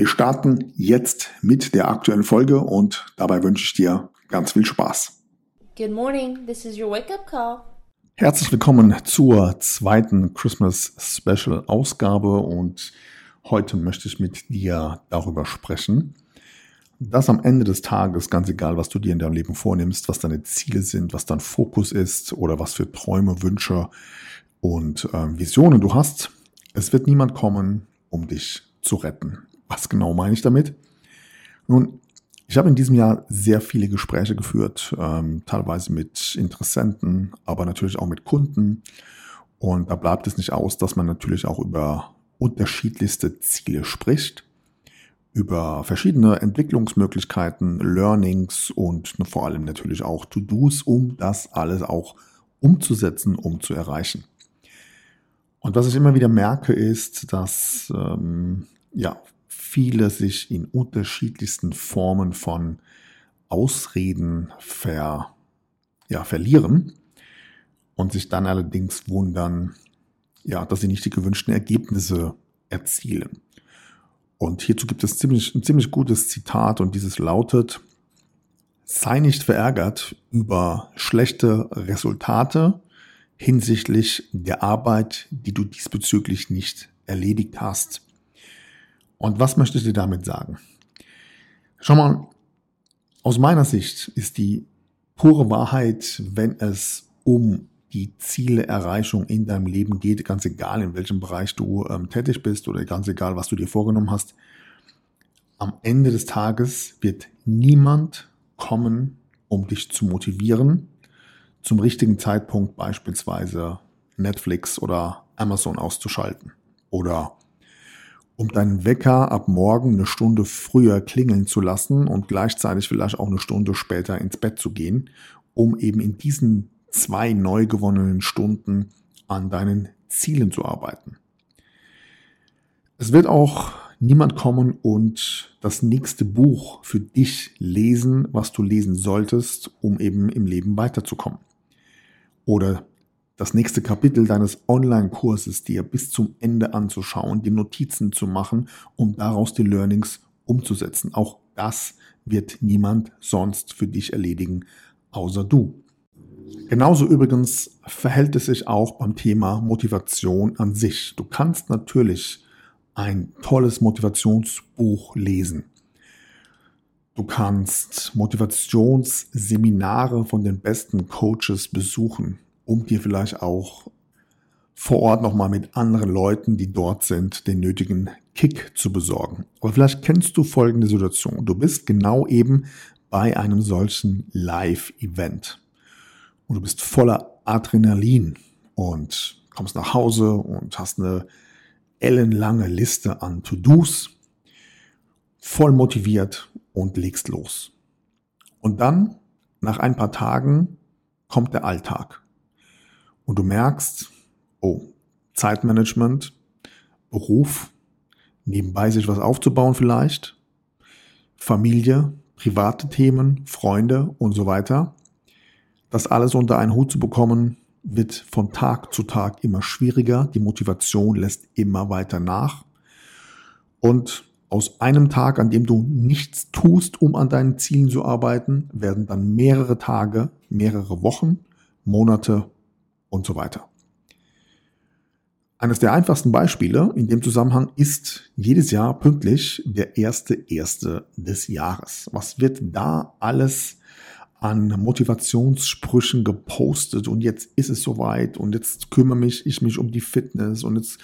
Wir starten jetzt mit der aktuellen Folge und dabei wünsche ich dir ganz viel Spaß. Good morning, this is your wake-up call. Herzlich willkommen zur zweiten Christmas Special Ausgabe und heute möchte ich mit dir darüber sprechen, dass am Ende des Tages, ganz egal, was du dir in deinem Leben vornimmst, was deine Ziele sind, was dein Fokus ist oder was für Träume, Wünsche und äh, Visionen du hast, es wird niemand kommen, um dich zu retten. Was genau meine ich damit? Nun, ich habe in diesem Jahr sehr viele Gespräche geführt, ähm, teilweise mit Interessenten, aber natürlich auch mit Kunden. Und da bleibt es nicht aus, dass man natürlich auch über unterschiedlichste Ziele spricht, über verschiedene Entwicklungsmöglichkeiten, Learnings und vor allem natürlich auch To-Dos, um das alles auch umzusetzen, um zu erreichen. Und was ich immer wieder merke, ist, dass ähm, ja viele sich in unterschiedlichsten Formen von Ausreden ver, ja, verlieren und sich dann allerdings wundern, ja, dass sie nicht die gewünschten Ergebnisse erzielen. Und hierzu gibt es ziemlich, ein ziemlich gutes Zitat und dieses lautet, sei nicht verärgert über schlechte Resultate hinsichtlich der Arbeit, die du diesbezüglich nicht erledigt hast. Und was möchte ich dir damit sagen? Schau mal, aus meiner Sicht ist die pure Wahrheit, wenn es um die Zielerreichung in deinem Leben geht, ganz egal in welchem Bereich du ähm, tätig bist oder ganz egal, was du dir vorgenommen hast, am Ende des Tages wird niemand kommen, um dich zu motivieren, zum richtigen Zeitpunkt beispielsweise Netflix oder Amazon auszuschalten oder um deinen Wecker ab morgen eine Stunde früher klingeln zu lassen und gleichzeitig vielleicht auch eine Stunde später ins Bett zu gehen, um eben in diesen zwei neu gewonnenen Stunden an deinen Zielen zu arbeiten. Es wird auch niemand kommen und das nächste Buch für dich lesen, was du lesen solltest, um eben im Leben weiterzukommen. Oder das nächste Kapitel deines Online-Kurses dir bis zum Ende anzuschauen, die Notizen zu machen, um daraus die Learnings umzusetzen. Auch das wird niemand sonst für dich erledigen, außer du. Genauso übrigens verhält es sich auch beim Thema Motivation an sich. Du kannst natürlich ein tolles Motivationsbuch lesen. Du kannst Motivationsseminare von den besten Coaches besuchen um dir vielleicht auch vor Ort nochmal mit anderen Leuten, die dort sind, den nötigen Kick zu besorgen. Aber vielleicht kennst du folgende Situation. Du bist genau eben bei einem solchen Live-Event. Und du bist voller Adrenalin und kommst nach Hause und hast eine ellenlange Liste an To-Dos, voll motiviert und legst los. Und dann, nach ein paar Tagen, kommt der Alltag und du merkst, oh, Zeitmanagement, Beruf, nebenbei sich was aufzubauen vielleicht, Familie, private Themen, Freunde und so weiter. Das alles unter einen Hut zu bekommen, wird von Tag zu Tag immer schwieriger. Die Motivation lässt immer weiter nach. Und aus einem Tag, an dem du nichts tust, um an deinen Zielen zu arbeiten, werden dann mehrere Tage, mehrere Wochen, Monate und so weiter. Eines der einfachsten Beispiele in dem Zusammenhang ist jedes Jahr pünktlich der erste erste des Jahres. Was wird da alles an Motivationssprüchen gepostet und jetzt ist es soweit und jetzt kümmere mich ich mich um die Fitness und jetzt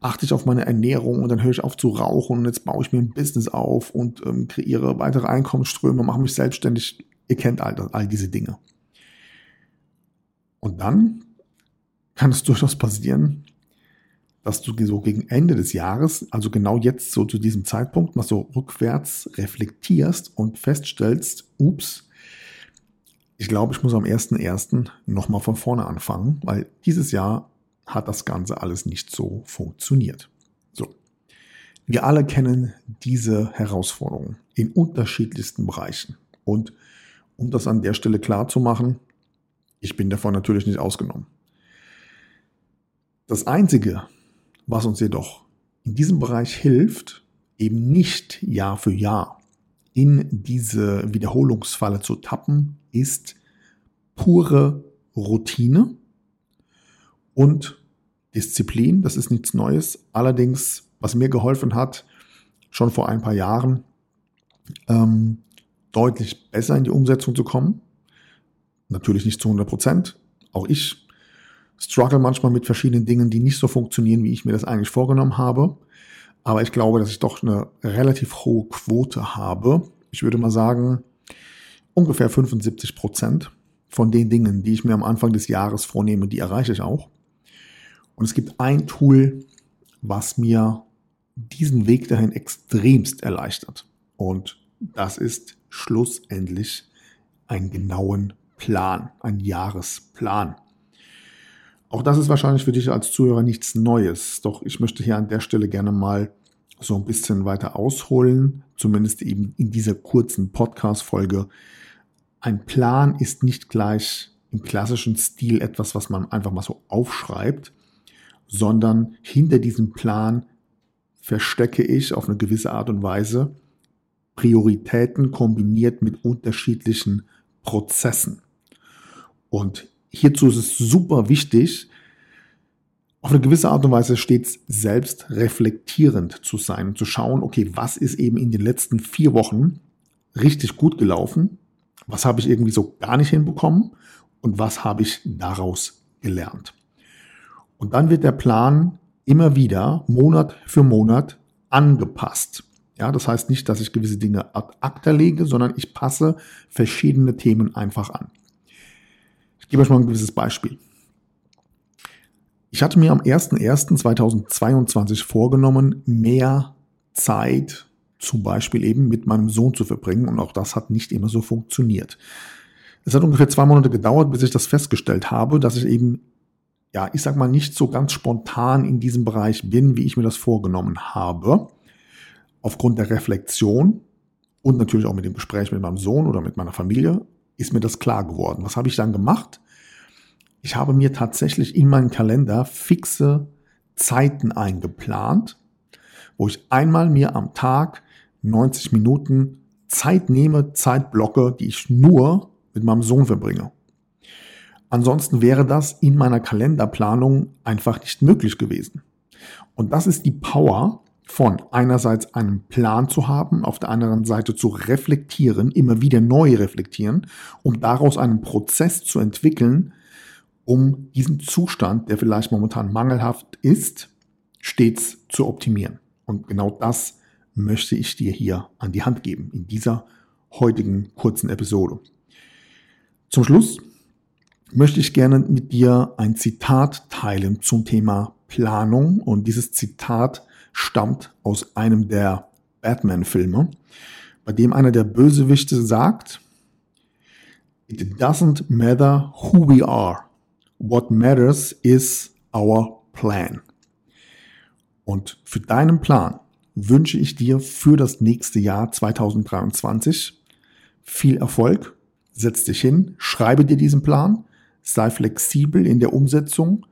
achte ich auf meine Ernährung und dann höre ich auf zu rauchen und jetzt baue ich mir ein Business auf und ähm, kreiere weitere Einkommensströme, mache mich selbstständig. Ihr kennt all, all diese Dinge. Und dann kann es durchaus passieren, dass du so gegen Ende des Jahres, also genau jetzt so zu diesem Zeitpunkt, mal so rückwärts reflektierst und feststellst, ups, ich glaube, ich muss am 1.1. nochmal von vorne anfangen, weil dieses Jahr hat das Ganze alles nicht so funktioniert. So. Wir alle kennen diese Herausforderungen in unterschiedlichsten Bereichen. Und um das an der Stelle klar zu machen, ich bin davon natürlich nicht ausgenommen. Das Einzige, was uns jedoch in diesem Bereich hilft, eben nicht Jahr für Jahr in diese Wiederholungsfalle zu tappen, ist pure Routine und Disziplin. Das ist nichts Neues. Allerdings, was mir geholfen hat, schon vor ein paar Jahren, ähm, deutlich besser in die Umsetzung zu kommen. Natürlich nicht zu 100 Prozent. Auch ich struggle manchmal mit verschiedenen Dingen, die nicht so funktionieren, wie ich mir das eigentlich vorgenommen habe. Aber ich glaube, dass ich doch eine relativ hohe Quote habe. Ich würde mal sagen, ungefähr 75 Prozent von den Dingen, die ich mir am Anfang des Jahres vornehme, die erreiche ich auch. Und es gibt ein Tool, was mir diesen Weg dahin extremst erleichtert. Und das ist schlussendlich einen genauen Plan, ein Jahresplan. Auch das ist wahrscheinlich für dich als Zuhörer nichts Neues. Doch ich möchte hier an der Stelle gerne mal so ein bisschen weiter ausholen, zumindest eben in dieser kurzen Podcast-Folge. Ein Plan ist nicht gleich im klassischen Stil etwas, was man einfach mal so aufschreibt, sondern hinter diesem Plan verstecke ich auf eine gewisse Art und Weise Prioritäten kombiniert mit unterschiedlichen Prozessen. Und hierzu ist es super wichtig, auf eine gewisse Art und Weise stets selbst reflektierend zu sein und zu schauen, okay, was ist eben in den letzten vier Wochen richtig gut gelaufen, was habe ich irgendwie so gar nicht hinbekommen und was habe ich daraus gelernt. Und dann wird der Plan immer wieder Monat für Monat angepasst. Ja, das heißt nicht, dass ich gewisse Dinge ad acta lege, sondern ich passe verschiedene Themen einfach an gebe euch mal ein gewisses Beispiel. Ich hatte mir am 01.01.2022 vorgenommen, mehr Zeit zum Beispiel eben mit meinem Sohn zu verbringen und auch das hat nicht immer so funktioniert. Es hat ungefähr zwei Monate gedauert, bis ich das festgestellt habe, dass ich eben, ja, ich sag mal, nicht so ganz spontan in diesem Bereich bin, wie ich mir das vorgenommen habe. Aufgrund der Reflexion und natürlich auch mit dem Gespräch mit meinem Sohn oder mit meiner Familie ist mir das klar geworden. Was habe ich dann gemacht? Ich habe mir tatsächlich in meinen Kalender fixe Zeiten eingeplant, wo ich einmal mir am Tag 90 Minuten Zeit nehme, Zeit blocke, die ich nur mit meinem Sohn verbringe. Ansonsten wäre das in meiner Kalenderplanung einfach nicht möglich gewesen. Und das ist die Power von einerseits einen Plan zu haben, auf der anderen Seite zu reflektieren, immer wieder neu reflektieren, um daraus einen Prozess zu entwickeln, um diesen Zustand, der vielleicht momentan mangelhaft ist, stets zu optimieren. Und genau das möchte ich dir hier an die Hand geben in dieser heutigen kurzen Episode. Zum Schluss möchte ich gerne mit dir ein Zitat teilen zum Thema Planung. Und dieses Zitat stammt aus einem der Batman-Filme, bei dem einer der Bösewichte sagt, It doesn't matter who we are. What matters is our plan. Und für deinen Plan wünsche ich dir für das nächste Jahr 2023 viel Erfolg. Setz dich hin, schreibe dir diesen Plan, sei flexibel in der Umsetzung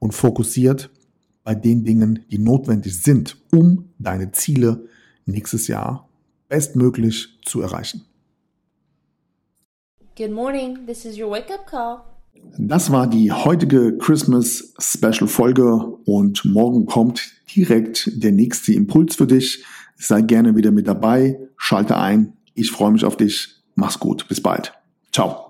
und fokussiert bei den Dingen, die notwendig sind, um deine Ziele nächstes Jahr bestmöglich zu erreichen. Good morning, this is your wake up call. Das war die heutige Christmas Special Folge und morgen kommt direkt der nächste Impuls für dich. Sei gerne wieder mit dabei, schalte ein. Ich freue mich auf dich. Mach's gut. Bis bald. Ciao.